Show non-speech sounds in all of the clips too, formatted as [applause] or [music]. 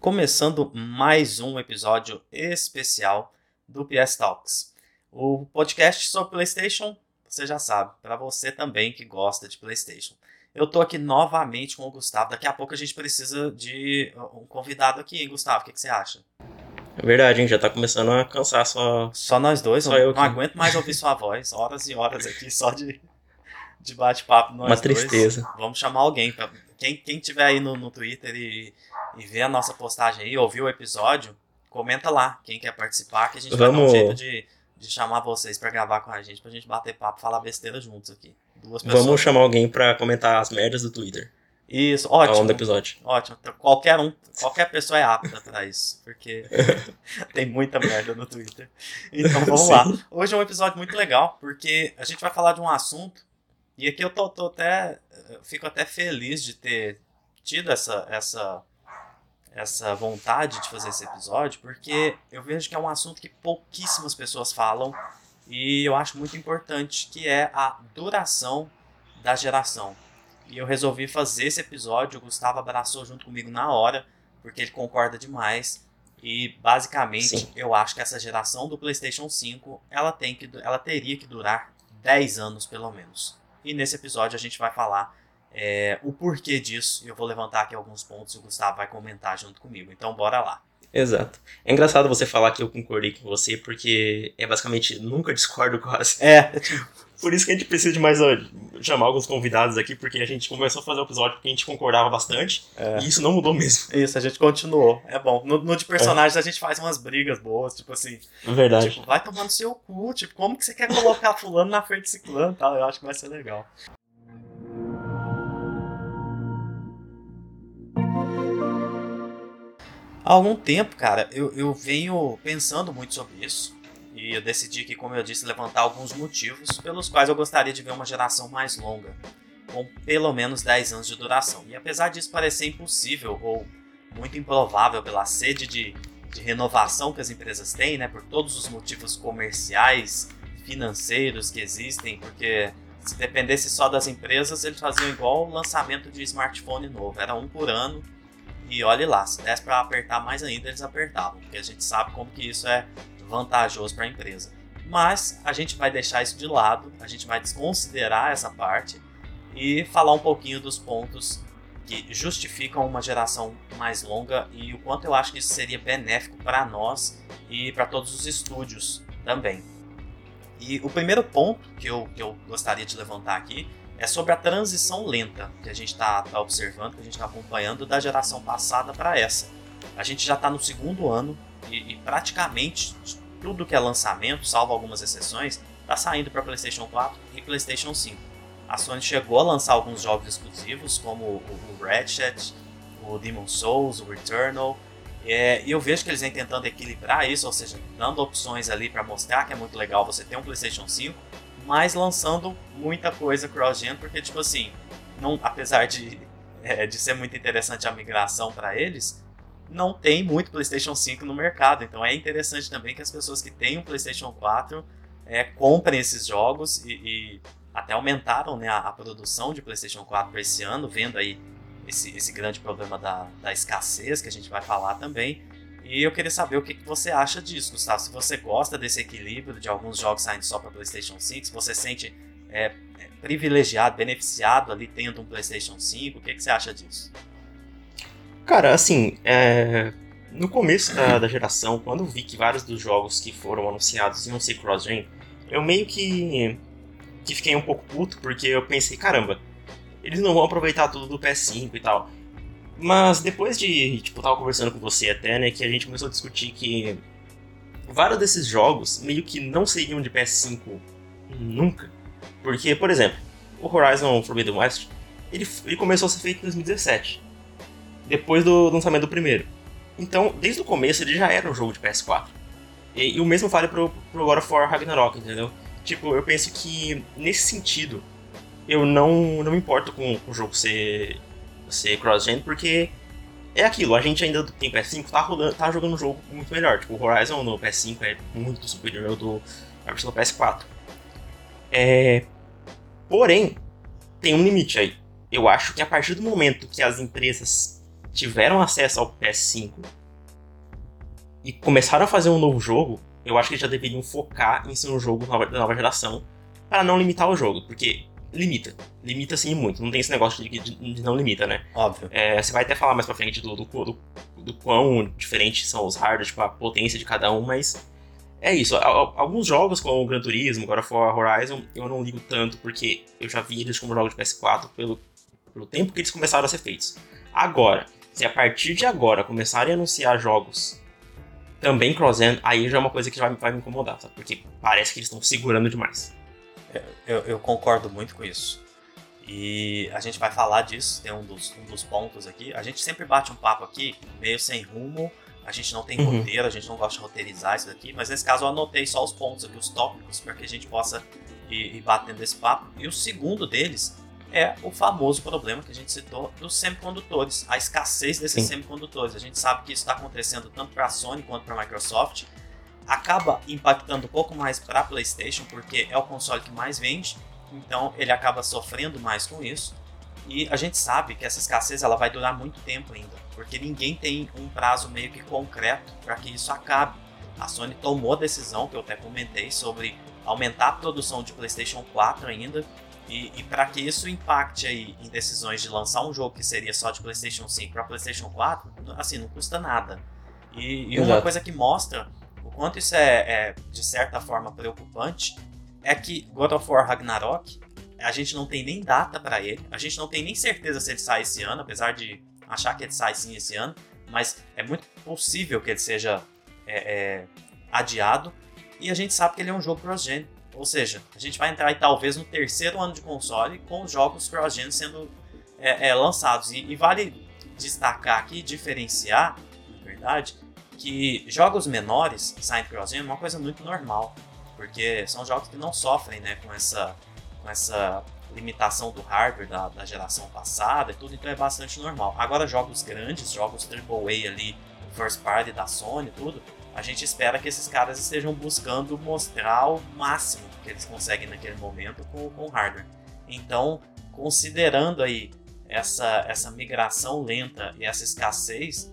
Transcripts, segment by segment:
começando mais um episódio especial do PS Talks. O podcast sobre PlayStation, você já sabe, para você também que gosta de PlayStation. Eu tô aqui novamente com o Gustavo. Daqui a pouco a gente precisa de um convidado aqui, hein, Gustavo? O que, que você acha? É verdade, hein? Já tá começando a cansar só. Só nós dois, Só não, eu não aguento mais ouvir sua voz. Horas e horas aqui só de, de bate-papo. nós Uma dois. tristeza. Vamos chamar alguém. Pra, quem, quem tiver aí no, no Twitter e, e ver a nossa postagem aí, ouvir o episódio, comenta lá quem quer participar, que a gente vai dar um Vamos- jeito de, de chamar vocês pra gravar com a gente, pra gente bater papo, falar besteira juntos aqui. Duas pessoas. Vamos chamar alguém pra comentar as merdas do Twitter Isso, ótimo. do episódio. Ótimo. Então, Qualquer um, qualquer pessoa é apta pra isso, porque [laughs] tem muita merda no Twitter. Então vamos Sim. lá. Hoje é um episódio muito legal, porque a gente vai falar de um assunto, e aqui eu tô, tô até. eu fico até feliz de ter tido essa, essa, essa vontade de fazer esse episódio, porque eu vejo que é um assunto que pouquíssimas pessoas falam, e eu acho muito importante, que é a duração da geração. E eu resolvi fazer esse episódio. O Gustavo abraçou junto comigo na hora, porque ele concorda demais. E basicamente, Sim. eu acho que essa geração do PlayStation 5, ela tem que ela teria que durar 10 anos pelo menos. E nesse episódio a gente vai falar é, o porquê disso. Eu vou levantar aqui alguns pontos e o Gustavo vai comentar junto comigo. Então bora lá. Exato. É engraçado você falar que eu concordei com você, porque é basicamente nunca discordo quase. É, [laughs] Por isso que a gente precisa de mais ó, chamar alguns convidados aqui, porque a gente começou a fazer o episódio porque a gente concordava bastante, É. e isso não mudou mesmo. isso, a gente continuou. É bom. No, no de personagens a gente faz umas brigas boas, tipo assim, É verdade. Tipo, vai tomar no seu cu, tipo, como que você quer colocar fulano na frente de ciclano e tal? Eu acho que vai ser legal. Há algum tempo, cara, eu, eu venho pensando muito sobre isso. E eu decidi que, como eu disse, levantar alguns motivos pelos quais eu gostaria de ver uma geração mais longa, com pelo menos 10 anos de duração. E apesar disso parecer impossível ou muito improvável pela sede de de renovação que as empresas têm, né, por todos os motivos comerciais, financeiros que existem, porque se dependesse só das empresas, eles faziam igual o lançamento de smartphone novo, era um por ano. E olhe lá, se desse para apertar mais ainda, eles apertavam, porque a gente sabe como que isso é vantajoso para a empresa. Mas a gente vai deixar isso de lado, a gente vai desconsiderar essa parte e falar um pouquinho dos pontos que justificam uma geração mais longa e o quanto eu acho que isso seria benéfico para nós e para todos os estúdios também. E o primeiro ponto que eu, que eu gostaria de levantar aqui é sobre a transição lenta que a gente está observando, que a gente está acompanhando da geração passada para essa. A gente já está no segundo ano e, e praticamente tudo que é lançamento, salvo algumas exceções, está saindo para PlayStation 4 e PlayStation 5. A Sony chegou a lançar alguns jogos exclusivos, como o, o Ratchet, o Demon Souls, o Returnal. É, e eu vejo que eles vêm tentando equilibrar isso, ou seja, dando opções ali para mostrar que é muito legal você ter um PlayStation 5, mas lançando muita coisa cross-gen, porque, tipo assim, não, apesar de, é, de ser muito interessante a migração para eles, não tem muito PlayStation 5 no mercado. Então é interessante também que as pessoas que têm um PlayStation 4 é, comprem esses jogos e, e até aumentaram né, a, a produção de PlayStation 4 para esse ano, vendo aí esse, esse grande problema da, da escassez que a gente vai falar também. E eu queria saber o que, que você acha disso, Gustavo. Se você gosta desse equilíbrio de alguns jogos saindo só para PlayStation 5, se você sente é, é, privilegiado, beneficiado ali tendo um PlayStation 5, o que, que você acha disso? Cara, assim, é, no começo da, da geração, quando vi que vários dos jogos que foram anunciados iam ser cross-gen, eu meio que, que fiquei um pouco puto, porque eu pensei, caramba, eles não vão aproveitar tudo do PS5 e tal. Mas depois de, tipo, tava conversando com você até, né, que a gente começou a discutir que vários desses jogos meio que não seriam de PS5 nunca. Porque, por exemplo, o Horizon Forbidden West, ele, ele começou a ser feito em 2017 depois do lançamento do primeiro. Então, desde o começo ele já era um jogo de PS4. E, e o mesmo vale pro, pro God of War Ragnarok, entendeu? Tipo, eu penso que nesse sentido eu não, não me importo com, com o jogo ser, ser cross-gen, porque é aquilo, a gente ainda tem PS5, tá, rolando, tá jogando um jogo muito melhor. Tipo, o Horizon no PS5 é muito superior ao do versão do PS4. É, porém, tem um limite aí. Eu acho que a partir do momento que as empresas tiveram acesso ao PS5 e começaram a fazer um novo jogo, eu acho que já deveriam focar em ser um jogo da nova geração para não limitar o jogo, porque limita. Limita sim muito. Não tem esse negócio de, de, de não limita, né? Óbvio. É, você vai até falar mais pra frente do, do, do, do quão diferentes são os hardware, tipo, a potência de cada um, mas é isso. Alguns jogos, como o Gran Turismo, God of War Horizon, eu não ligo tanto, porque eu já vi eles como jogos de PS4 pelo, pelo tempo que eles começaram a ser feitos. Agora, se a partir de agora começarem a anunciar jogos também cross-end, aí já é uma coisa que vai, vai me incomodar, sabe? Porque parece que eles estão segurando demais. Eu, eu, concordo muito com isso. E a gente vai falar disso, tem um dos, um dos pontos aqui. A gente sempre bate um papo aqui, meio sem rumo, a gente não tem uhum. roteiro, a gente não gosta de roteirizar isso daqui, mas nesse caso eu anotei só os pontos aqui, os tópicos, para que a gente possa ir, ir batendo esse papo. E o segundo deles é o famoso problema que a gente citou dos semicondutores, a escassez desses Sim. semicondutores. A gente sabe que isso está acontecendo tanto para a Sony quanto para a Microsoft. Acaba impactando um pouco mais para a PlayStation, porque é o console que mais vende, então ele acaba sofrendo mais com isso. E a gente sabe que essa escassez ela vai durar muito tempo ainda, porque ninguém tem um prazo meio que concreto para que isso acabe. A Sony tomou a decisão, que eu até comentei, sobre aumentar a produção de PlayStation 4 ainda, e, e para que isso impacte aí em decisões de lançar um jogo que seria só de PlayStation 5 para PlayStation 4, assim, não custa nada. E, e uma coisa que mostra o quanto isso é, é, de certa forma preocupante é que God of War Ragnarok a gente não tem nem data para ele, a gente não tem nem certeza se ele sai esse ano, apesar de achar que ele sai sim esse ano, mas é muito possível que ele seja é, é, adiado. E a gente sabe que ele é um jogo cross-gen. Ou seja, a gente vai entrar aí, talvez no terceiro ano de console com os jogos cross-gen sendo é, é, lançados. E, e, vale destacar aqui, diferenciar, na verdade, que jogos menores saem cross-gen é uma coisa muito normal. Porque são jogos que não sofrem né, com, essa, com essa limitação do hardware da, da geração passada e tudo, então é bastante normal. Agora, jogos grandes, jogos AAA ali, first party da Sony tudo, a gente espera que esses caras estejam buscando mostrar o máximo que eles conseguem naquele momento com, com o hardware. Então, considerando aí essa, essa migração lenta e essa escassez,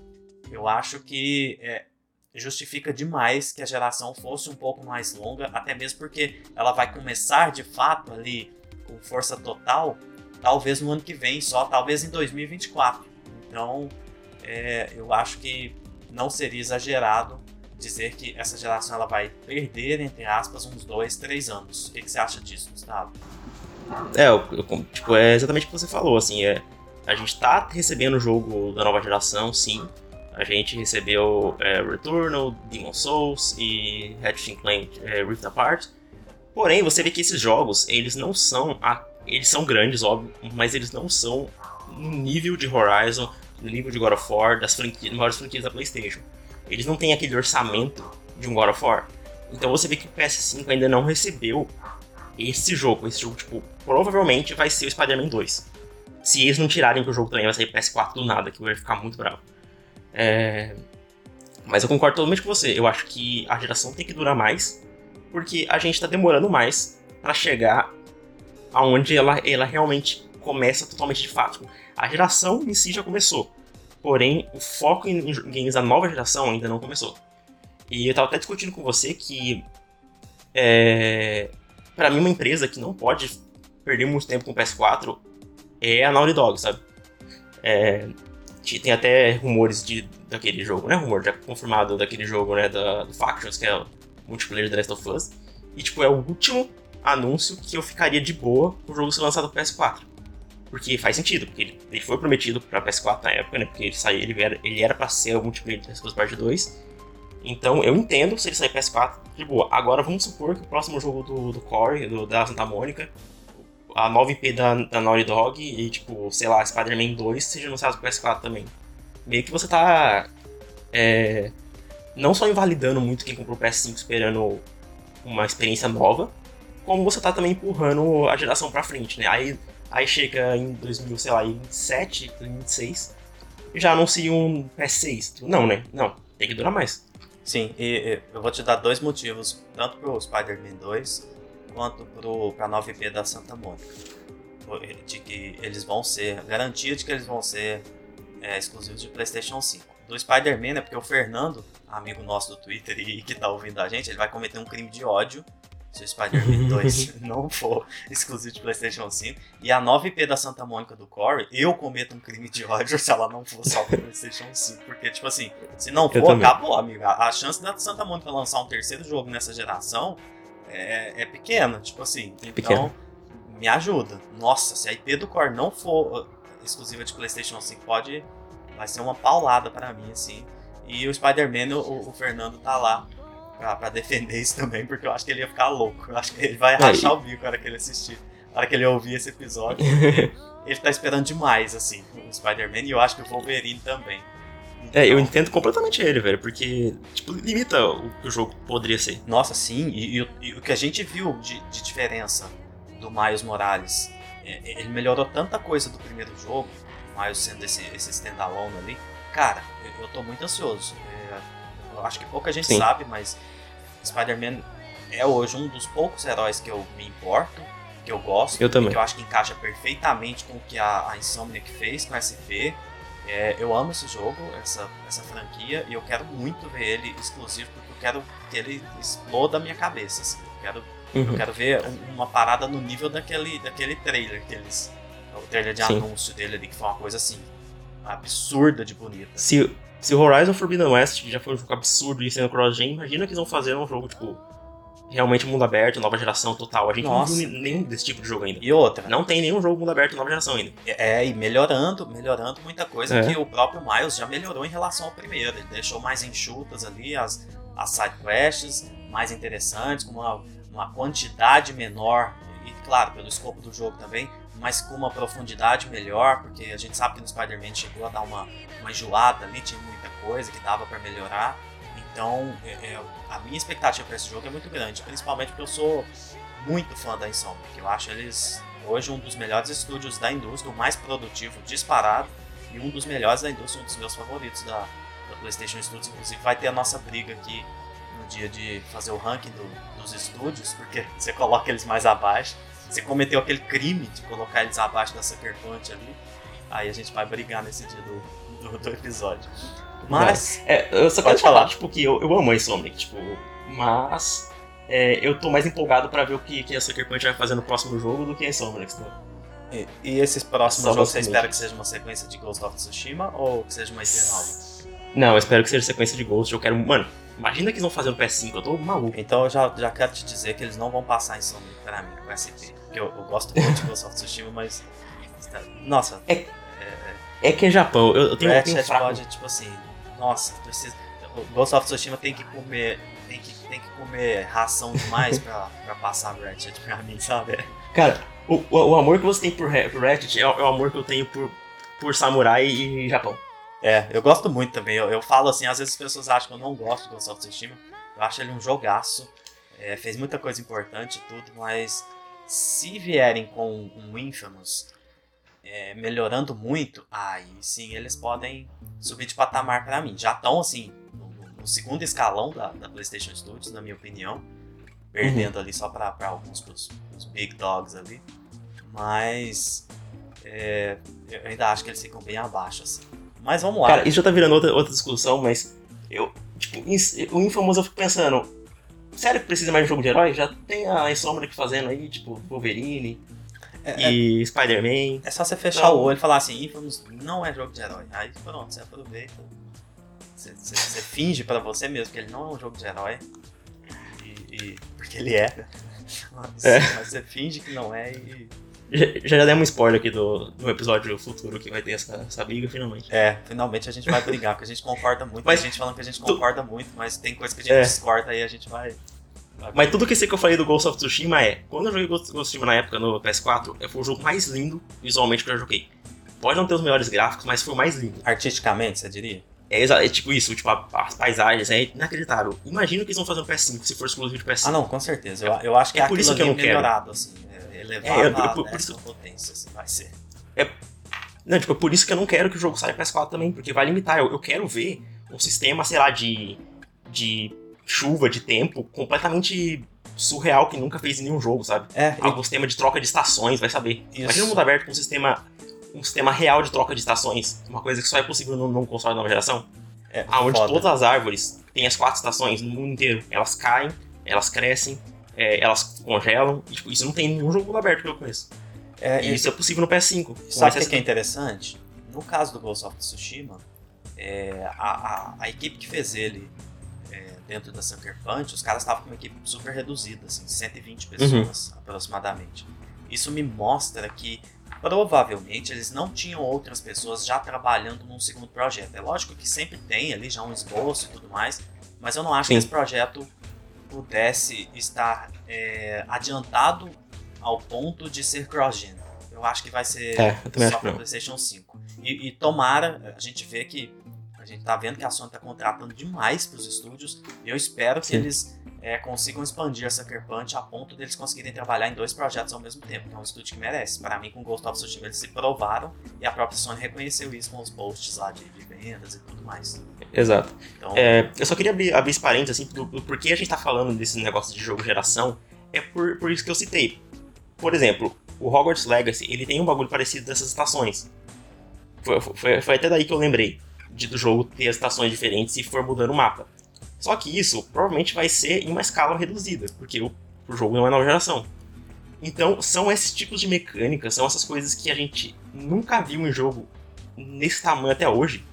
eu acho que é, justifica demais que a geração fosse um pouco mais longa, até mesmo porque ela vai começar de fato ali com força total, talvez no ano que vem só, talvez em 2024. Então, é, eu acho que não seria exagerado dizer que essa geração ela vai perder, entre aspas, uns dois, três anos. O que, que você acha disso, Gustavo? É, eu, tipo, é exatamente o que você falou, assim, é, a gente tá recebendo o jogo da nova geração, sim. A gente recebeu é, Returnal, Demon Souls e Ratchet Clank é, Rift Apart. Porém, você vê que esses jogos, eles não são. A, eles são grandes, óbvio, mas eles não são no nível de Horizon, no nível de God of War, das franquias, maiores franquias da PlayStation. Eles não têm aquele orçamento de um God of War. Então você vê que o PS5 ainda não recebeu esse jogo. Esse jogo, tipo, provavelmente vai ser o Spider-Man 2. Se eles não tirarem que o jogo também vai sair PS4 do nada, que ia ficar muito bravo. É... Mas eu concordo totalmente com você. Eu acho que a geração tem que durar mais, porque a gente tá demorando mais para chegar aonde ela, ela realmente começa totalmente de fato. A geração em si já começou. Porém, o foco em games da nova geração ainda não começou. E eu tava até discutindo com você que. É, para mim, uma empresa que não pode perder muito tempo com o PS4 é a Naughty Dog, sabe? É, tem até rumores de, daquele jogo, né? Rumor já confirmado daquele jogo, né? Da, do Factions, que é o multiplayer The Last of Us. E, tipo, é o último anúncio que eu ficaria de boa o jogo ser lançado no PS4. Porque faz sentido, porque ele, ele foi prometido pra PS4 na época, né? Porque ele saiu, ele era, ele era pra ser o multiplayer de Last Part 2. Então eu entendo se ele sair PS4, de boa. Agora vamos supor que o próximo jogo do, do Core, do, da Santa Mônica, a nova IP da, da Naughty Dog e, tipo, sei lá, Spider-Man 2 seja anunciado pro PS4 também. Meio que você tá. É, não só invalidando muito quem comprou o PS5 esperando uma experiência nova, como você tá também empurrando a geração pra frente, né? Aí Aí chega em 2007, 2006, já anuncia um PS6. Não, né? Não, tem que durar mais. Sim, e, e eu vou te dar dois motivos, tanto pro Spider-Man 2 quanto pra nova IP da Santa Mônica. De que eles vão ser, garantia de que eles vão ser é, exclusivos de PlayStation 5. Do Spider-Man é porque o Fernando, amigo nosso do Twitter e que tá ouvindo a gente, ele vai cometer um crime de ódio se o Spider-Man [laughs] 2 não for exclusivo de PlayStation 5. E a nova IP da Santa Mônica do Corey, eu cometo um crime de ódio se ela não for só pro PlayStation 5. Porque, tipo assim, se não for, acabou, amigo. A, a chance da Santa Mônica lançar um terceiro jogo nessa geração é, é pequena. Tipo assim, então pequeno. me ajuda. Nossa, se a IP do Core não for uh, exclusiva de PlayStation 5, pode. Vai ser uma paulada para mim, assim. E o Spider-Man, o, o Fernando tá lá pra, pra, defender isso também, porque eu acho que ele ia ficar louco. Eu acho que ele vai rachar o bico na hora que ele assistir, na hora que ele ouvir esse episódio. [laughs] ele tá esperando demais, assim, o Spider-Man, e eu acho que o Wolverine também. É, eu entendo completamente ele, velho, porque, tipo, limita o que o jogo poderia ser. Nossa, sim, e, e, e o que a gente viu de, de diferença do Miles Morales, é, ele melhorou tanta coisa do primeiro jogo, o Miles sendo esse, esse standalone ali, cara, eu, eu tô muito ansioso. Eu acho que pouca gente Sim. sabe, mas Spider-Man é hoje um dos poucos heróis que eu me importo, que eu gosto, eu também. que eu acho que encaixa perfeitamente com o que a, a Insomniac fez com SP. É, eu amo esse jogo, essa, essa franquia, e eu quero muito ver ele exclusivo, porque eu quero que ele exploda a minha cabeça. Assim. Eu, quero, uhum. eu quero ver uma parada no nível daquele, daquele trailer que eles. O trailer de Sim. anúncio dele ali, que foi uma coisa assim, absurda de bonita. Se, se o Horizon Forbidden West já foi um jogo absurdo e sendo cross-gen, imagina que eles vão fazer um jogo, tipo, realmente mundo aberto, nova geração total. A gente Nossa. não viu nenhum desse tipo de jogo ainda. E outra. Não tem nenhum jogo mundo aberto nova geração ainda. É, e melhorando, melhorando muita coisa é. que o próprio Miles já melhorou em relação ao primeiro. Ele deixou mais enxutas ali as, as side quests, mais interessantes, com uma, uma quantidade menor. E claro, pelo escopo do jogo também, mas com uma profundidade melhor, porque a gente sabe que no Spider-Man chegou a dar uma, uma enjoada ali, tinha muita coisa que dava para melhorar. Então, é, é, a minha expectativa para esse jogo é muito grande, principalmente porque eu sou muito fã da Insomniac. Eu acho eles hoje um dos melhores estúdios da indústria, o mais produtivo disparado e um dos melhores da indústria, um dos meus favoritos da, da PlayStation Studios. Inclusive, vai ter a nossa briga aqui no dia de fazer o ranking do, dos estúdios, porque [laughs] você coloca eles mais abaixo você cometeu aquele crime de colocar eles abaixo da Sucker Punch ali, aí a gente vai brigar nesse dia do, do, do episódio. Mas. É, eu só quero falar, tipo, que eu, eu amo a Insomniac, tipo, mas. É, eu tô mais empolgado pra ver o que, que a Sucker Punch vai fazer no próximo jogo do que a Insomniac, né? E, e esses próximos jogos você espera que seja uma sequência de Ghost of Tsushima ou que seja uma IP nova? Não, eu espero que seja sequência de Ghost. Eu quero. Mano, imagina que eles vão fazer no PS5, eu tô maluco. Então eu já, já quero te dizer que eles não vão passar em Sony pra mim com SP. Porque eu, eu gosto muito de Ghost of Tsushima, mas. [laughs] Nossa. É, é, é que é Japão, eu, eu tenho, um tenho pode, tipo assim. Nossa, precisa. O Ghost of Tsushima tem que comer. Tem que, tem que comer ração demais pra, [laughs] pra passar Ratchet pra mim, sabe? Cara, o, o, amor que você tem por, por Ratchet é, é, o amor que eu tenho por, por Samurai e Japão. É, eu gosto muito também. Eu, eu falo assim, às vezes as pessoas acham que eu não gosto de Ghost of Tsushima. Eu acho ele um jogaço. É, fez muita coisa importante e tudo, mas se vierem com um Infamous é, melhorando muito, aí sim eles podem subir de patamar para mim. Já estão assim no, no, segundo escalão da, da, PlayStation Studios, na minha opinião, perdendo uhum. ali só para alguns pros, pros big dogs ali, mas é, eu ainda acho que eles ficam bem abaixo assim. Mas vamos lá. Cara, isso já tá virando outra, outra discussão, mas eu tipo o Infamous eu fico pensando Sério que precisa mais de um jogo de herói? Já tem a Insomniac fazendo aí, tipo, Wolverine é, e é, Spider-Man. É só você fechar então... o olho e falar assim, Infamous não é jogo de herói. Aí pronto, você aproveita. Você, você, você finge pra você mesmo que ele não é um jogo de herói. E, e porque ele é. Mas, é. mas você finge que não é e já, já demos um spoiler aqui do, do episódio futuro que vai ter essa, essa briga, finalmente. É, finalmente a gente vai brigar, porque a gente concorda muito. Mas, a gente falando que a gente concorda tu... muito, mas tem coisa que a gente é. discorda aí a gente vai. Mas tudo que sei que eu falei do Ghost of Tsushima é: quando eu joguei Ghost of Tsushima na época no PS4, foi o jogo mais lindo visualmente que eu já joguei. Pode não ter os melhores gráficos, mas foi o mais lindo. Artisticamente, você diria? É, é tipo isso, tipo, as paisagens, é inacreditável. Imagina o que eles vão fazer no PS5 se for exclusivo de PS5. Ah, não, com certeza. Eu, eu acho que é, é por isso que eu não melhorado, quero. assim elevar é, eu, a por, isso, potência, assim, vai ser. É, não, tipo, é por isso que eu não quero que o jogo saia para PS4 também, porque vai limitar. Eu, eu quero ver um sistema, sei lá, de, de chuva, de tempo, completamente surreal que nunca fez em nenhum jogo, sabe? É, Algum sistema de troca de estações, vai saber. Isso. Imagina um mundo aberto com um sistema um sistema real de troca de estações, uma coisa que só é possível num, num console nova geração, É, aonde foda. todas as árvores têm as quatro estações no mundo inteiro. Elas caem, elas crescem, é, elas congelam. E, tipo, isso não tem nenhum jogo mundo aberto que eu conheço. É, E isso é possível no PS5. com Sabe o que que é interessante? No caso do Ghost of Tsushima, é, a, a, a equipe que fez ele dentro da Sucker Punch, os caras estavam com uma equipe super reduzida, assim, 120 pessoas aproximadamente. Isso me mostra que provavelmente eles não tinham outras pessoas já trabalhando num segundo projeto. É lógico que sempre tem ali já um esboço e tudo mais, mas eu não acho Sim. que esse projeto pudesse estar é, adiantado ao ponto de ser cross-gen. Eu acho que vai ser É, só para. PlayStation 5. E, e tomara, a gente vê que gente tá vendo que a Sony tá contratando demais pros estúdios. E eu espero que Sim. eles é, consigam expandir a Sucker Punch a ponto deles conseguirem trabalhar em dois projetos ao mesmo tempo, que é um estúdio que merece. Para mim, com Ghost of Tsushima eles se provaram e a própria Sony reconheceu isso com os posts lá de, de vendas e tudo mais. Exato. Então, É, eu só queria abrir, abrir esse parênteses, assim, do, do porquê a gente tá falando desse negócio de jogo geração, é por, por isso que eu citei. Por exemplo, o Hogwarts Legacy, ele tem um bagulho parecido dessas estações. Foi, foi, foi até daí que eu lembrei de, do jogo ter estações diferentes e for mudando o mapa. Só que isso provavelmente vai ser em uma escala reduzida, porque o, o jogo não é nova geração. Então, são esses tipos de mecânicas, são essas coisas que a gente nunca viu em jogo nesse tamanho até hoje,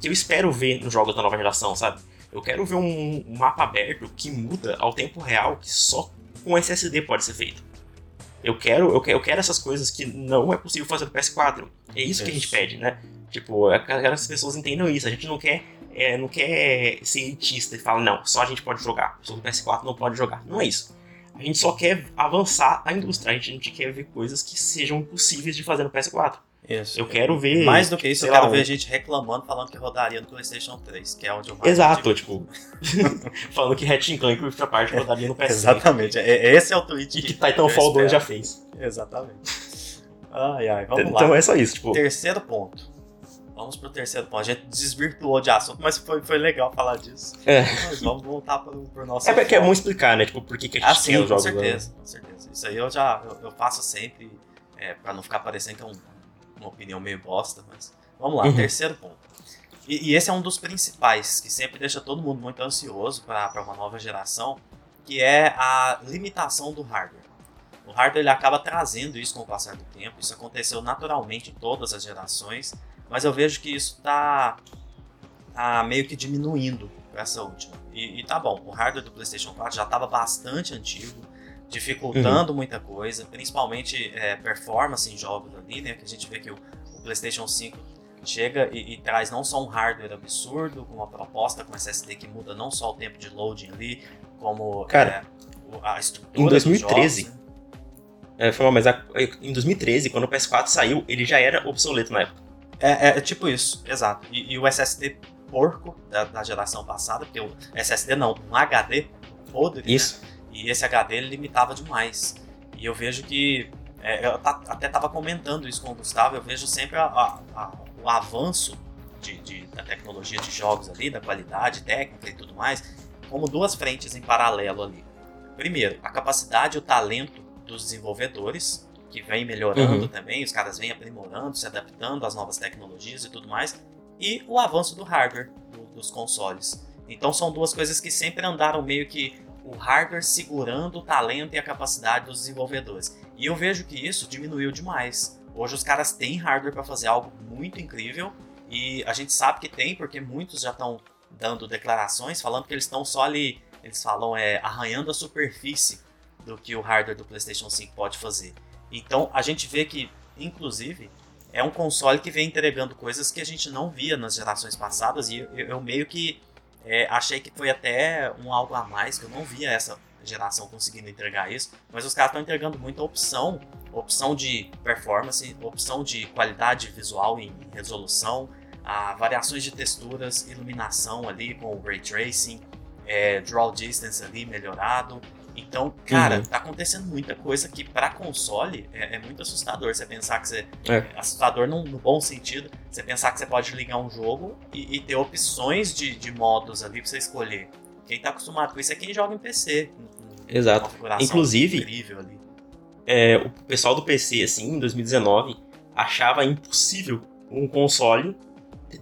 que eu espero ver nos jogos da nova geração, sabe? Eu quero ver um, mapa aberto que muda ao tempo real, que só com SSD pode ser feito. Eu quero, eu quero, eu quero essas coisas que não é possível fazer no PS4. É isso, que a gente Isso. pede, né? Tipo, eu quero que as pessoas entendam isso. A gente não quer, é, não quer ser elitista e falar, não, só a gente pode jogar. Só o PS4 não pode jogar. Não é isso. A gente só quer avançar a indústria. A gente, a gente quer ver coisas que sejam possíveis de fazer no PS4. isso. Eu quero ver. Mais do que isso, eu sei lá, quero ver um- gente reclamando, falando que rodaria no PlayStation 3, que é onde eu mais Exato, tipo. [laughs] falando que Ratchet Clank e Rift Apart rodaria no [laughs] PS5. Exatamente, é- é- esse é o tweet E que que Titanfall eu 2 já fez. Exatamente. Ai, ai, vamos então lá. é só isso, tipo. Terceiro ponto. Vamos pro terceiro ponto. A gente desvirtuou de assunto, mas foi, foi legal falar disso. É. Mas vamos voltar pro, pro nosso. É porque é foco. bom explicar, né? Tipo, por que, que a gente Ah, tem os com jogos. né? certeza, com certeza. Isso aí eu já eu, eu faço sempre, é, pra não ficar parecendo que é um- uma opinião meio bosta, mas vamos lá, Uhum. terceiro ponto. E, e esse é um dos principais, que sempre deixa todo mundo muito ansioso para uma nova geração, que é a limitação do hardware. O hardware ele acaba trazendo isso com o passar do tempo, isso aconteceu naturalmente em todas as gerações, mas eu vejo que isso está tá meio que diminuindo com essa última. E, e tá bom, o hardware do PlayStation 4 já estava bastante antigo, dificultando muita coisa, principalmente é, performance em jogos ali, né? Que a gente vê que o, o PlayStation 5 chega e, e traz não só um hardware absurdo, com uma proposta com SSD que muda não só o tempo de loading ali, como Cara, é, a estrutura em dos 2013, jogos, né? É, foi mas a- em 2013, quando o PS4 saiu, ele já era obsoleto na época. É, é- é tipo isso, exato. E, e o SSD porco da, da geração passada, porque o SSD não, um HD podre, né? Isso. E esse HD ele limitava demais. E eu vejo que. é, eu ta- até estava comentando isso com o Gustavo, eu vejo sempre a- a- a- o avanço de, de- da tecnologia de jogos ali, da qualidade técnica e tudo mais, como duas frentes em paralelo ali. Primeiro, a capacidade e o talento dos desenvolvedores, que vem melhorando Uhum. também, os caras vêm aprimorando, se adaptando às novas tecnologias e tudo mais, e o avanço do hardware do- dos consoles. Então são duas coisas que sempre andaram meio que o hardware segurando o talento e a capacidade dos desenvolvedores. E eu vejo que isso diminuiu demais. Hoje os caras têm hardware para fazer algo muito incrível e a gente sabe que tem porque muitos já estão dando declarações falando que eles estão só ali, eles falam é arranhando a superfície do que o hardware do PlayStation 5 pode fazer. Então a gente vê que, inclusive, é um console que vem entregando coisas que a gente não via nas gerações passadas e eu, eu meio que é, achei que foi até um algo a mais, que eu não via essa geração conseguindo entregar isso, mas os caras estão entregando muita opção, opção de performance, opção de qualidade visual em resolução, a variações de texturas, iluminação ali com o ray tracing, é, draw distance ali melhorado. Então, cara, Uhum. tá acontecendo muita coisa que para console é, é muito assustador. Você pensar que você É. assustador no, no bom sentido. Você pensar que você pode ligar um jogo e, e ter opções de, de modos ali pra você escolher. Quem tá acostumado com isso é quem joga em PC. Exato. Inclusive- incrível ali. É, o pessoal do PC, assim, em 2019, achava impossível um console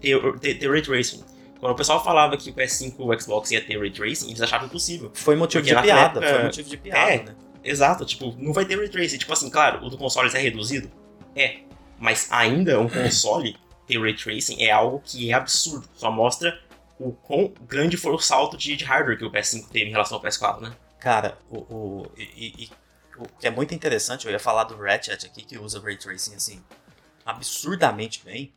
ter, ter, ter Ray Tracing. Quando o pessoal falava que o PS5 e o Xbox ia ter Ray Tracing, eles achavam impossível. Foi motivo de piada, época, foi motivo de piada, é, né? Exato, tipo, não vai ter Ray Tracing. Tipo assim, claro, o do console é reduzido? É. Mas ainda um console ter Ray Tracing é algo que é absurdo. Só mostra o quão grande foi o salto de, de hardware que o PS5 teve em relação ao PS4, né? Cara, o, o, e, e, o que é muito interessante, eu ia falar do Ratchet aqui, que usa Ray Tracing, assim, absurdamente bem.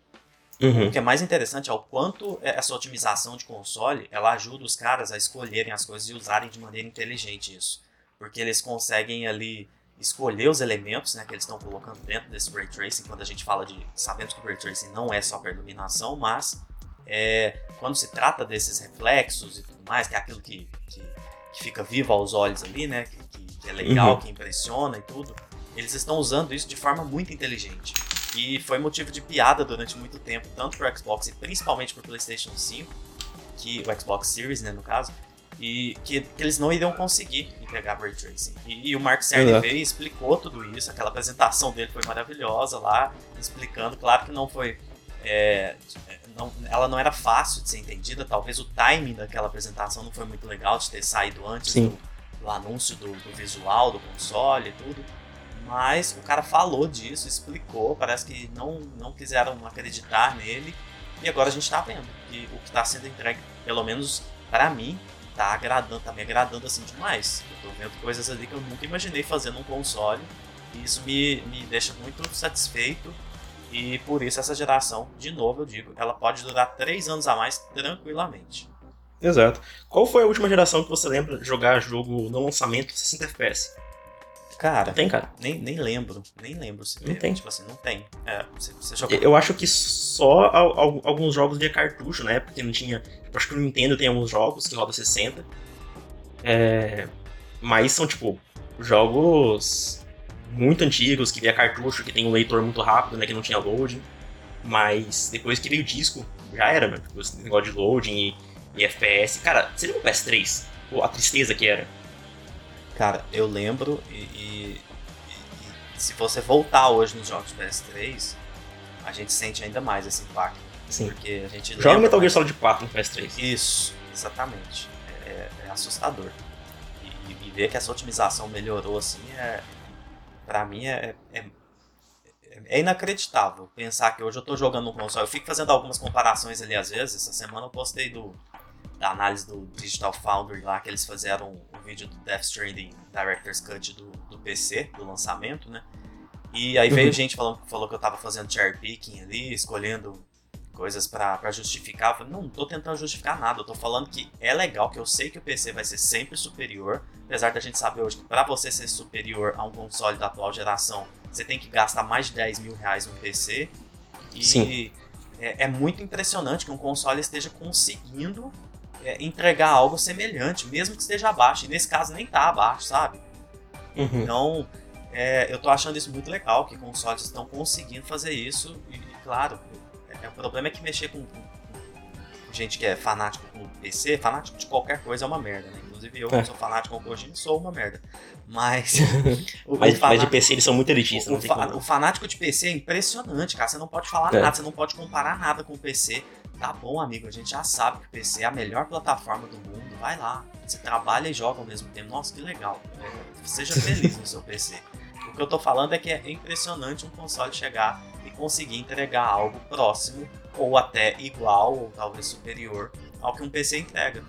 Uhum. O que é mais interessante é o quanto essa otimização de console, ela ajuda os caras a escolherem as coisas e usarem de maneira inteligente isso. Porque eles conseguem ali escolher os elementos né, que eles estão colocando dentro desse Ray Tracing, quando a gente fala de... Sabemos que o Ray Tracing não é só para iluminação, mas é, quando se trata desses reflexos e tudo mais, que é aquilo que, que, que fica vivo aos olhos ali, né, que, que é legal, uhum. que impressiona e tudo, eles estão usando isso de forma muito inteligente. E foi motivo de piada durante muito tempo, tanto para o Xbox e principalmente para o PlayStation 5, que o Xbox Series, né, no caso, e que, que eles não iriam conseguir entregar Ray Tracing. E, e o Mark Cerny Exato. veio e explicou tudo isso, aquela apresentação dele foi maravilhosa lá, explicando, claro que não foi é, não, ela não era fácil de ser entendida, talvez o timing daquela apresentação não foi muito legal de ter saído antes do, do, anúncio do, do, visual do console e tudo. Mas o cara falou disso, explicou, parece que não, não quiseram acreditar nele. E agora a gente tá vendo que o que está sendo entregue, pelo menos para mim, tá agradando, tá me agradando assim demais. Eu tô vendo coisas ali que eu nunca imaginei fazer num console. E isso me, me deixa muito satisfeito e por isso essa geração, de novo eu digo, ela pode durar 3 anos a mais tranquilamente. Exato. Qual foi a última geração que você lembra de jogar jogo no lançamento 60 FPS? Cara, não tem, cara. Nem, nem lembro. Nem lembro se não tem. Tipo assim, não tem. É, você, você. Eu acho que só alguns jogos de cartucho, né? Porque não tinha. Eu acho que o Nintendo tem alguns jogos que roda 60. É... Mas são, tipo, jogos muito antigos, que via cartucho, que tem um leitor muito rápido, né, que não tinha loading. Mas depois que veio o disco, já era, mano. Tipo, esse negócio de loading e, e FPS. Cara, você lembra o PS3? Pô, a tristeza que era. Cara, eu lembro e, e, e, se você voltar hoje nos jogos PS3, a gente sente ainda mais esse impacto. Sim. Porque a gente Joga Metal Gear Solid 4 no PS3. Isso, exatamente. É, é, é assustador. E, e, ver que essa otimização melhorou assim é, para mim é, é, é, é, inacreditável pensar que hoje eu tô jogando no console. Eu fico fazendo algumas comparações ali às vezes. Essa semana eu postei do, da análise do Digital Foundry lá, que eles fizeram o um vídeo do Death Stranding Director's Cut do, do PC, do lançamento, né? E aí veio uhum. gente falando, falou que eu tava fazendo cherry picking ali, escolhendo coisas para justificar. Eu falei, não, não tô tentando justificar nada, eu tô falando que é legal, que eu sei que o PC vai ser sempre superior, apesar da gente saber hoje que para você ser superior a um console da atual geração, você tem que gastar mais de 10 mil reais no PC. E Sim. É, é muito impressionante que um console esteja conseguindo é, entregar algo semelhante, mesmo que esteja abaixo. E nesse caso nem tá abaixo, sabe? Uhum. Então, é, eu tô achando isso muito legal, que consoles estão conseguindo fazer isso. E, claro, é, o problema é que mexer com, com, gente que é fanático com PC, fanático de qualquer coisa é uma merda, né? Inclusive eu, que é. sou fanático com Kojima, sou uma merda. Mas. [laughs] o, mas, o fanático, mas, de PC eles são muito elitistas. O, o, o, fanático de PC é impressionante, cara. Você não pode falar é. nada, você não pode comparar nada com o PC. Tá bom, amigo, a gente já sabe que o PC é a melhor plataforma do mundo. Vai lá. Você trabalha e joga ao mesmo tempo. Nossa, que legal. Seja feliz no seu PC. O que eu tô falando é que é impressionante um console chegar e conseguir entregar algo próximo ou até igual ou talvez superior ao que um PC entrega.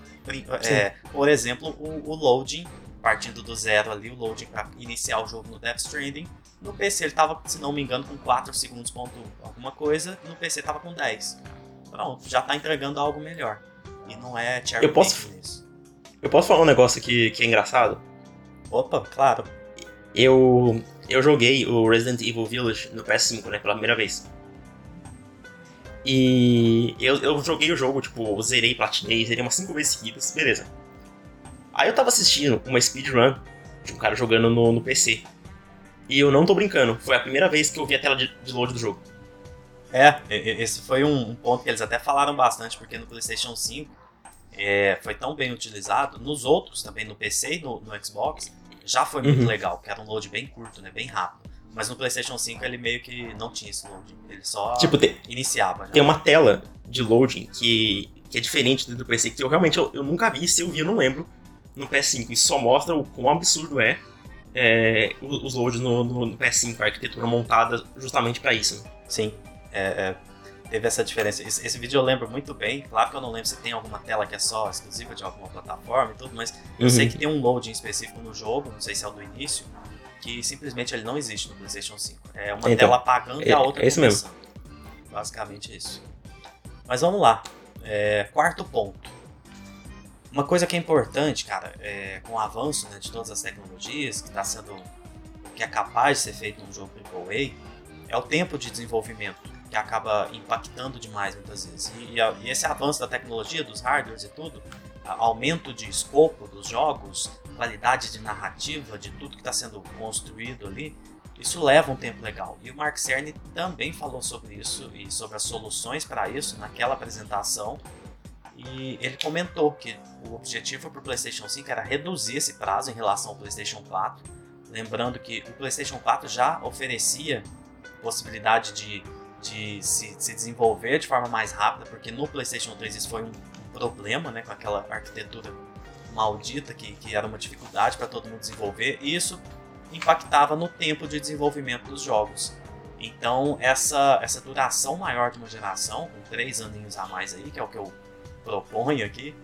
É, por exemplo, o, o, loading, partindo do zero ali, o loading para iniciar o jogo no Death Stranding. No PC ele estava, se não me engano, com 4 segundos ponto alguma coisa, no PC estava com 10. Pronto, já está entregando algo melhor. E não é cherry eu posso, isso. Eu posso falar um negócio aqui que é engraçado? Opa, claro. Eu eu joguei o Resident Evil Village no PS5, né, pela primeira vez. E eu, eu joguei o jogo, tipo, zerei, platinei, zerei umas 5 vezes seguidas, beleza. Aí eu tava assistindo uma speedrun de um cara jogando no, no PC. E eu não tô brincando, foi a primeira vez que eu vi a tela de, de load do jogo. É, esse foi um ponto que eles até falaram bastante, porque no PlayStation 5 é, foi tão bem utilizado, nos outros também, no PC e no, no Xbox, já foi muito uhum. legal, que era um load bem curto, né, bem rápido. Mas no PlayStation 5 ele meio que não tinha esse loading. Ele só Tipo, tem, iniciava. Já. tem uma tela de loading que, que é diferente do PS5, que eu realmente eu, eu nunca vi, se eu vi eu não lembro, no PS5. Isso só mostra o quão absurdo é, é os loads no, no, no PS5, a arquitetura montada justamente pra isso. né? Sim, é, é, teve essa diferença. Esse, esse vídeo eu lembro muito bem. Claro que eu não lembro se tem alguma tela que é só exclusiva de alguma plataforma e tudo, mas eu Uhum. sei que tem um loading específico no jogo, não sei se é o do início, que simplesmente ele não existe no PlayStation 5. É uma Então, tela apagando e a é- outra é isso mesmo. Basicamente isso. Mas vamos lá. É, quarto ponto. Uma coisa que é importante, cara, é, com o avanço né, de todas as tecnologias, que está sendo. que é capaz de ser feito num jogo AAA, é o tempo de desenvolvimento, que acaba impactando demais muitas vezes. E, e e esse avanço da tecnologia, dos hardwares e tudo, aumento de escopo dos jogos, qualidade de narrativa, de tudo que está sendo construído ali, isso leva um tempo legal. E o Mark Cerny também falou sobre isso e sobre as soluções para isso naquela apresentação. E ele comentou que o objetivo para o PlayStation 5 era reduzir esse prazo em relação ao PlayStation 4. Lembrando que o PlayStation 4 já oferecia possibilidade de, de se, se desenvolver de forma mais rápida, porque no PlayStation 3 isso foi um, problema, né, com aquela arquitetura maldita que, que era uma dificuldade para todo mundo desenvolver, e isso impactava no tempo de desenvolvimento dos jogos. Então, essa, essa duração maior de uma geração, com três aninhos a mais aí, que é o que eu proponho aqui,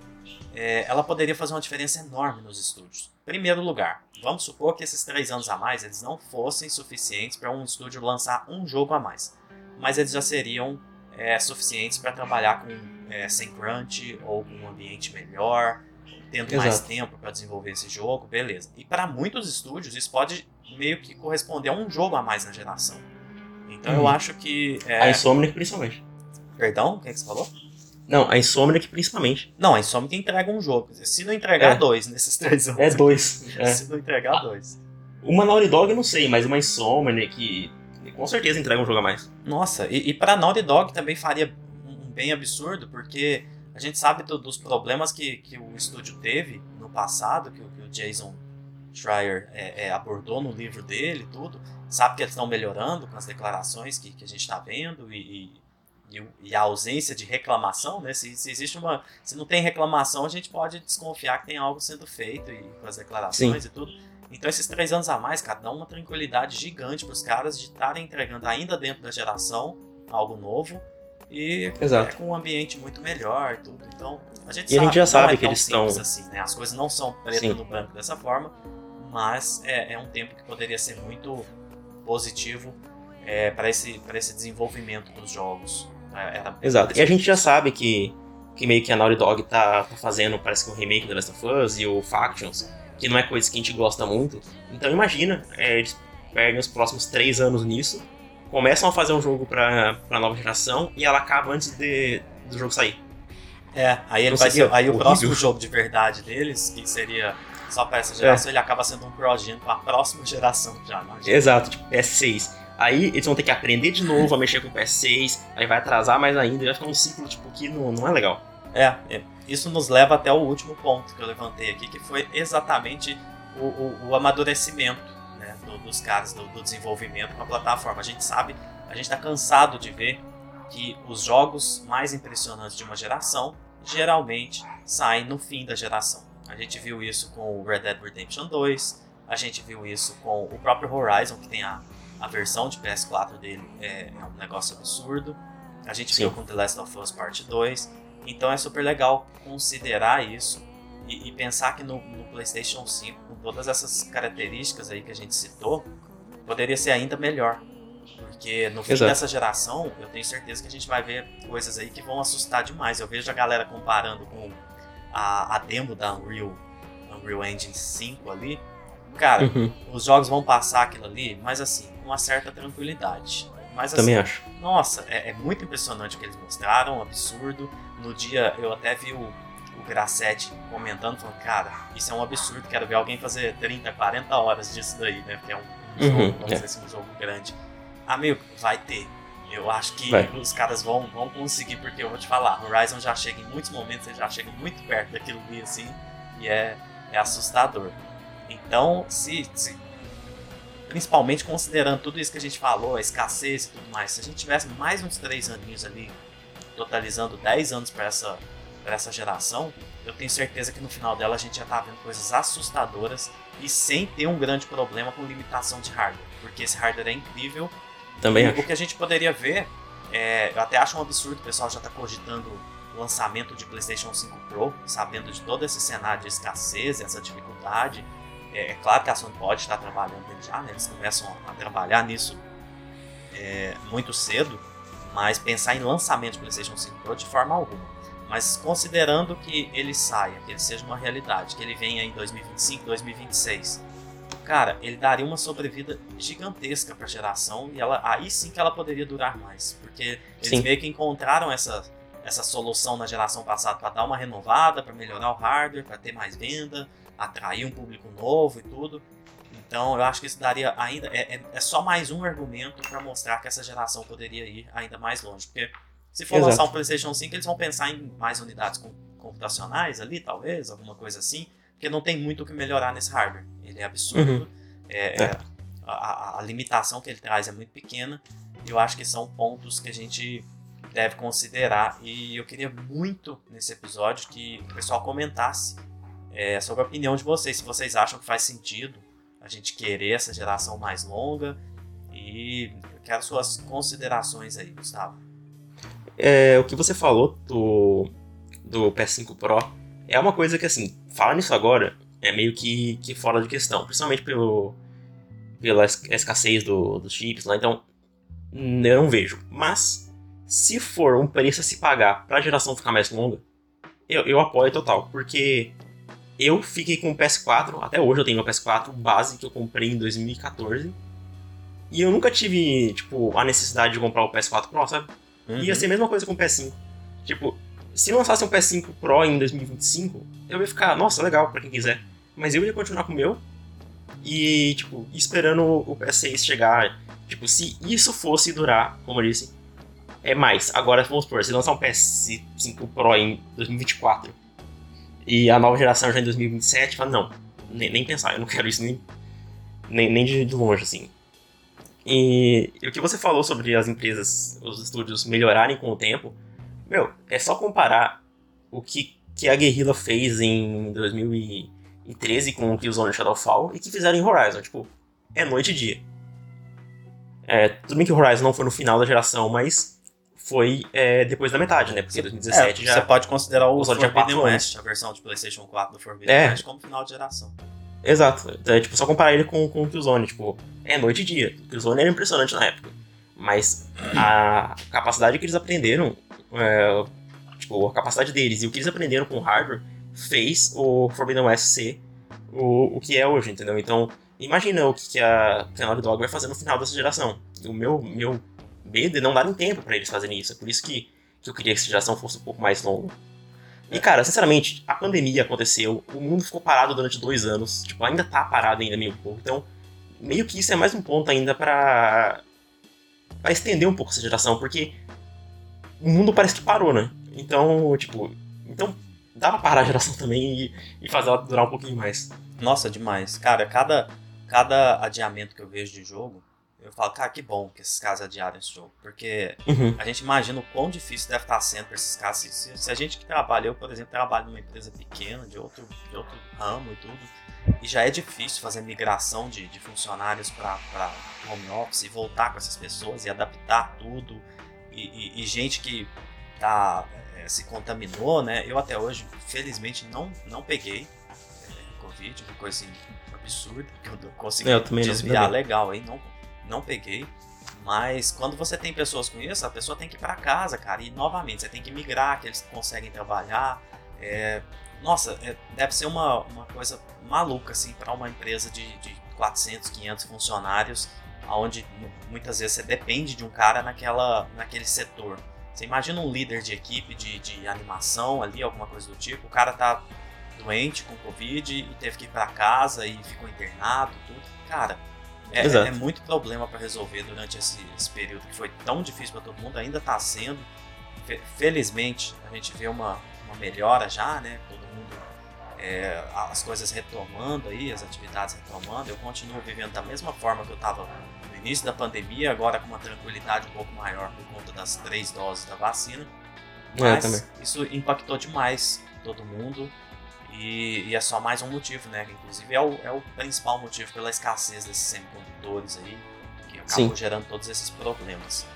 é, ela poderia fazer uma diferença enorme nos estúdios. Primeiro lugar, vamos supor que esses três anos a mais eles não fossem suficientes para um estúdio lançar um jogo a mais, mas eles já seriam é, suficientes para trabalhar com é, sem crunch ou com um ambiente melhor, tendo mais Exato. tempo para desenvolver esse jogo, beleza. E para muitos estúdios isso pode meio que corresponder a um jogo a mais na geração. Então eu Uhum. acho que é... A Insomniac principalmente. perdão, o que, é que você falou? Não, a Insomniac principalmente. Não, a Insomniac entrega um jogo. Se não entregar É. dois nesses três anos, É dois. É. [laughs] se não entregar dois. Uma Naughty Dog eu não sei, mas uma Insomniac com certeza entrega um jogo a mais. Nossa, e, e pra Naughty Dog também faria um bem absurdo, porque a gente sabe do- dos problemas que, que o estúdio teve no passado, que, o- que o Jason Schreier é, é, abordou no livro dele e tudo. Sabe que eles estão melhorando com as declarações que, que a gente está vendo e, e- e a ausência de reclamação, né? Se, se existe uma. Se não tem reclamação, a gente pode desconfiar que tem algo sendo feito e com as declarações e tudo. Então esses três anos a mais, cara, dá uma tranquilidade gigante para os caras de estarem entregando ainda dentro da geração algo novo e Exato. é, com um ambiente muito melhor e tudo. Então a gente E a sabe gente já sabe é que eles estão- assim, né? As coisas não são preto no branco dessa forma, mas é, é um tempo que poderia ser muito positivo para esse, pra esse desenvolvimento dos jogos. É, era- Exato. E a gente já sabe que, que meio que a Naughty Dog tá, tá fazendo, parece que um remake do Last of Us e o Factions, que não é coisa que a gente gosta muito. Então imagina, é, eles perdem os próximos três anos nisso, começam a fazer um jogo pra, pra nova geração e ela acaba antes de, do jogo sair. É, aí ele vai ser, aí o próximo jogo de verdade deles, que seria só para essa geração, ele acaba sendo um progênio para a próxima geração já, imagina. Exato, tipo PS6. Aí eles vão ter que aprender de novo a mexer com o PS6, aí vai atrasar mais ainda, e vai ficar um ciclo tipo, que não, não é legal. É, é, isso nos leva até o último ponto que eu levantei aqui, que foi exatamente o, o- o amadurecimento né, do- dos caras do, do desenvolvimento com a plataforma. A gente sabe, a gente está cansado de ver que os jogos mais impressionantes de uma geração geralmente saem no fim da geração. A gente viu isso com o Red Dead Redemption 2, a gente viu isso com o próprio Horizon, que tem a, a versão de PS4 dele, é, é um negócio absurdo. A gente Sim. viu com The Last of Us Part 2. Então é super legal considerar isso e, e pensar que no, no PlayStation 5, com todas essas características aí que a gente citou, poderia ser ainda melhor. Porque no fim Exato. dessa geração, eu tenho certeza que a gente vai ver coisas aí que vão assustar demais. Eu vejo a galera comparando com a, a demo da Unreal, Unreal Engine 5 ali. Cara, Uhum, os jogos vão passar aquilo ali, mas assim, com uma certa tranquilidade. Mas assim, também acho. nossa, é, é muito impressionante o que eles mostraram, um absurdo. No dia eu até vi o, o Grassetti comentando, falando, cara, isso é um absurdo, quero ver alguém fazer 30, 40 horas disso daí, né? Porque é um, um jogo, Uhum, vamos é. dizer assim, um jogo grande. Amigo, vai ter. Eu acho que Vai. os caras vão, vão conseguir, porque eu vou te falar, Horizon já chega em muitos momentos, ele já chega muito perto daquilo ali, assim, e é, é assustador. Então, se, se principalmente considerando tudo isso que a gente falou, a escassez e tudo mais, se a gente tivesse mais uns três aninhos ali, totalizando 10 anos para essa, pra essa geração, eu tenho certeza que no final dela a gente já tá vendo coisas assustadoras e sem ter um grande problema com limitação de hardware, porque esse hardware é incrível. Também e o que a gente poderia ver, é, eu até acho um absurdo o pessoal já tá cogitando o lançamento de PlayStation 5 Pro, sabendo de todo esse cenário de escassez, essa dificuldade. É, é claro que a Sony pode estar trabalhando já, né? eles começam a trabalhar nisso é, muito cedo, mas pensar em lançamento de PlayStation 5 Pro de forma alguma. Mas considerando que ele saia, que ele seja uma realidade, que ele venha em 2025, 2026, cara, ele daria uma sobrevida gigantesca para a geração e ela, aí sim que ela poderia durar mais, porque eles Sim. meio que encontraram essa, essa solução na geração passada para dar uma renovada, para melhorar o hardware, para ter mais venda, atrair um público novo e tudo. Então eu acho que isso daria ainda. É, é, é só mais um argumento para mostrar que essa geração poderia ir ainda mais longe. Porque se for Exato. lançar um PlayStation 5, eles vão pensar em mais unidades com- computacionais ali, talvez, alguma coisa assim. Porque não tem muito o que melhorar nesse hardware. Ele é absurdo. É, É. é, a, a- a limitação que ele traz é muito pequena. E eu acho que são pontos que a gente deve considerar. E eu queria muito nesse episódio que o pessoal comentasse é, sobre a opinião de vocês. Se vocês acham que faz sentido a gente querer essa geração mais longa. E eu quero suas considerações aí, Gustavo. É, o que você falou do, do PS5 Pro é uma coisa que, assim, falar nisso agora é meio que, que fora de questão, principalmente pelo, pela es- escassez do, dos chips lá, então eu não vejo. Mas, se for um preço a se pagar pra geração ficar mais longa, eu, eu apoio total, porque eu fiquei com o PS4, até hoje eu tenho meu PS4 base que eu comprei em 2014, e eu nunca tive, tipo, a necessidade de comprar o PS4 Pro, sabe? Ia ser a mesma coisa com o PS5. Tipo, se lançasse um PS5 Pro em 2025, eu ia ficar, nossa, legal pra quem quiser. Mas eu ia continuar com o meu e, tipo, esperando o PS6 chegar. Tipo, se isso fosse durar, como eu disse, é mais. Agora, vamos supor, se lançar um PS5 Pro em 2024 e a nova geração já em 2027, fala, não, nem, nem pensar, eu não quero isso nem, nem, nem de, longe, assim. E, e o que você falou sobre as empresas, os estúdios melhorarem com o tempo, meu, é só comparar o que, que a Guerrilla fez em 2013 com o Killzone Shadowfall e que fizeram em Horizon. Tipo, é noite e dia. É, tudo bem que o Horizon não foi no final da geração, mas foi é, depois da metade, né? Porque em 2017 É, já. Você pode considerar o o Forbidden quatro West, a versão de PlayStation 4 do Forbidden É. West, como final de geração. Exato. Então, é tipo, só comparar ele com, com o Killzone, tipo, é noite e dia. O Killzone era impressionante na época. Mas a capacidade que eles aprenderam, é, tipo, a capacidade deles e o que eles aprenderam com o hardware fez o Forbidden West ser o, o que é hoje, entendeu? Então, imagina o que, que a que a Naughty Dog vai fazer no final dessa geração. O meu, meu é não darem tempo pra eles fazerem isso. É por isso que, que eu queria que essa geração fosse um pouco mais longa. E, cara, sinceramente, a pandemia aconteceu, o mundo ficou parado durante dois anos, tipo, ainda tá parado ainda meio pouco, então, meio que isso é mais um ponto ainda pra, pra estender um pouco essa geração, porque o mundo parece que parou, né? Então, tipo, então dá pra parar a geração também e, e fazer ela durar um pouquinho mais. Nossa, demais. Cara, cada, cada adiamento que eu vejo de jogo, eu falo, cara, que bom que esses caras adiaram esse jogo. Porque Uhum. a gente imagina o quão difícil deve estar sendo para esses caras. Se, se- se a gente que trabalha, eu, por exemplo, trabalho numa empresa pequena, de outro, de outro ramo e tudo, e já é difícil fazer migração de, de funcionários para home office e voltar com essas pessoas e adaptar tudo. E, e- e gente que tá, eh, se contaminou, né? Eu até hoje, felizmente, não, não peguei eh, Covid, uma coisa assim absurda, que eu consegui Eu também não, desviar legal aí, não, não peguei. Mas quando você tem pessoas com isso, a pessoa tem que ir para casa, cara. E novamente, você tem que migrar, que eles conseguem trabalhar. É, nossa, é, deve ser uma, uma coisa maluca, assim, para uma empresa de, de 400, 500 funcionários, onde muitas vezes você depende de um cara naquela, naquele setor. Você imagina um líder de equipe de, de animação ali, alguma coisa do tipo, o cara tá doente com Covid e teve que ir para casa e ficou internado, tudo. Cara, é, é muito problema para resolver durante esse, esse período que foi tão difícil para todo mundo, ainda está sendo. Fe- Felizmente, a gente vê uma, uma melhora já, né? Todo mundo é, as coisas retomando aí, as atividades retomando, eu continuo vivendo da mesma forma que eu estava no início da pandemia, agora com uma tranquilidade um pouco maior por conta das três doses da vacina. Mas isso impactou demais todo mundo e, e, é só mais um motivo, né? Inclusive é o, é o principal motivo pela escassez desses semicondutores aí, que acabou Sim. gerando todos esses problemas.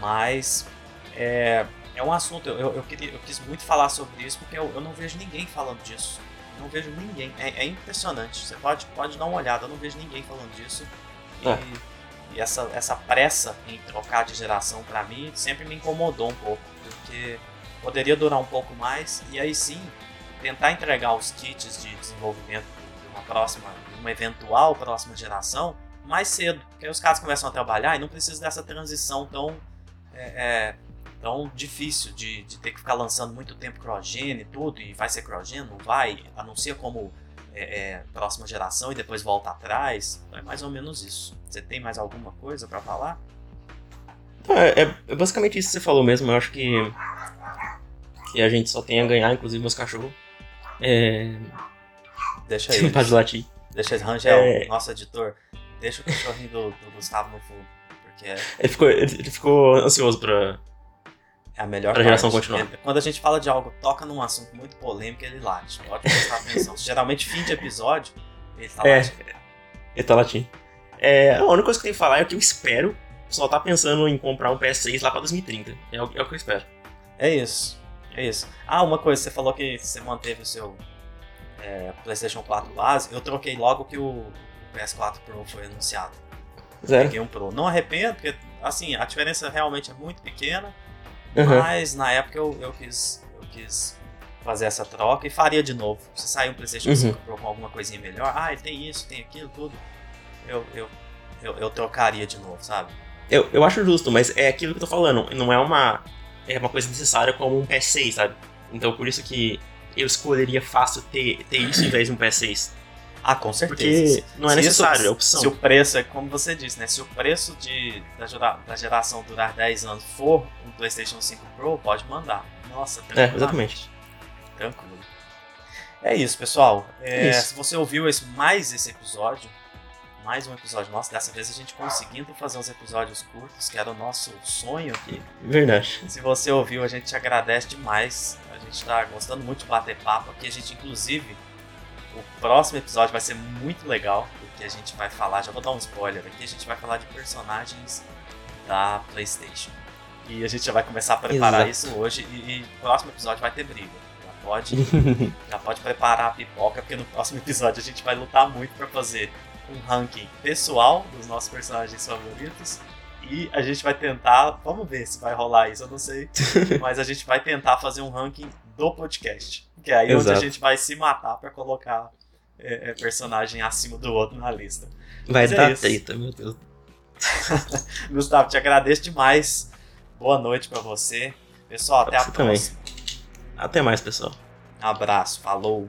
Mas é, é um assunto, eu, eu, queria, eu quis muito falar sobre isso porque eu, eu não vejo ninguém falando disso. Eu não vejo ninguém. É, é, impressionante. Você pode, pode dar uma olhada, eu não vejo ninguém falando disso. E, é. e essa, essa pressa em trocar de geração para mim sempre me incomodou um pouco, porque poderia durar um pouco mais e aí sim tentar entregar os kits de desenvolvimento de uma próxima, uma eventual próxima geração mais cedo, porque aí os caras começam a trabalhar e não precisa dessa transição tão é, é, tão difícil de, de ter que ficar lançando muito tempo CrossGen e tudo, e vai ser CrossGen, não vai, anuncia como é, é, próxima geração e depois volta atrás. Então é mais ou menos isso. Você tem mais alguma coisa para falar? É, é, é, basicamente isso que você falou mesmo. Eu acho que, que a gente só tem a ganhar, inclusive meus cachorros. É... Deixa aí. Pode latir. Deixa aí, Rangel, é... nosso editor. Deixa o cachorrinho do, do Gustavo no fundo. Porque é... ele, ficou, ele, ele ficou ansioso pra, é a melhor pra geração continuar. É, quando a gente fala de algo, toca num assunto muito polêmico, ele late. Pode prestar atenção. [laughs] Geralmente, fim de episódio, ele tá é, latindo. Ele tá latindo. É, a única coisa que eu tenho que falar é que eu espero. O pessoal tá pensando em comprar um PS6 lá pra 2030. É o, é o que eu espero. É isso. É isso. Ah, uma coisa, você falou que você manteve o seu é, PlayStation 4 base. Eu troquei logo que o PS4 Pro foi anunciado. Zero. Peguei um Pro. Não arrependo, porque assim, a diferença realmente é muito pequena. Uhum. Mas na época eu, eu, quis, eu quis fazer essa troca e faria de novo. Se sair um PlayStation 5 uhum. Pro com alguma coisinha melhor, ah, ele tem isso, tem aquilo, tudo, eu, eu, eu, eu trocaria de novo, sabe? Eu, eu acho justo, mas é aquilo que eu tô falando, não é uma, é uma coisa necessária como um PS6, sabe? Então por isso que eu escolheria fácil ter, ter isso em vez de um PS6. Ah, com certeza. Porque não é necessário, é opção. Se o preço é como você disse, né? Se o preço de, da, da geração durar 10 anos for um PlayStation 5 Pro, pode mandar. Nossa, É, exatamente. Tranquilo. É isso, pessoal. É, isso. Se você ouviu esse, mais esse episódio, mais um episódio nosso, dessa vez a gente conseguindo fazer uns episódios curtos, que era o nosso sonho aqui. Verdade. Se você ouviu, a gente agradece demais. A gente tá gostando muito de bater papo aqui. A gente, inclusive o próximo episódio vai ser muito legal, porque a gente vai falar, já vou dar um spoiler aqui, a gente vai falar de personagens da PlayStation. E a gente já vai começar a preparar Exato. isso hoje e, o próximo episódio vai ter briga. Já pode, [laughs] já pode preparar a pipoca, porque no próximo episódio a gente vai lutar muito para fazer um ranking pessoal dos nossos personagens favoritos e a gente vai tentar, vamos ver se vai rolar isso, eu não sei, [laughs] mas a gente vai tentar fazer um ranking do podcast. Que é aí Exato. onde a gente vai se matar para colocar é, é, personagem acima do outro na lista. Vai Mas é dar é treta, meu Deus. [laughs] Gustavo, te agradeço demais. Boa noite para você. Pessoal, até você a próxima. Também. Até mais, pessoal. Abraço, falou.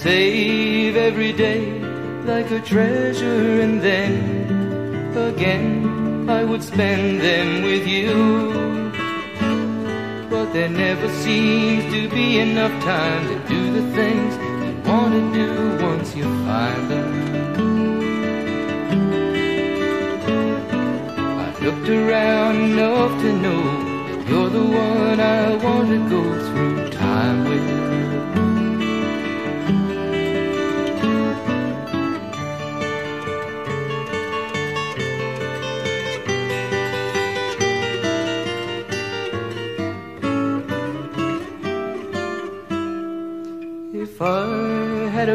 save every day like a treasure and then again I would spend them with you. But there never seems to be enough time to do the things you want to do once you find them. I've looked around enough to know you're the one I want to go through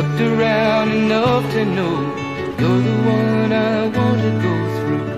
Looked around enough to know you're the one I want to go through.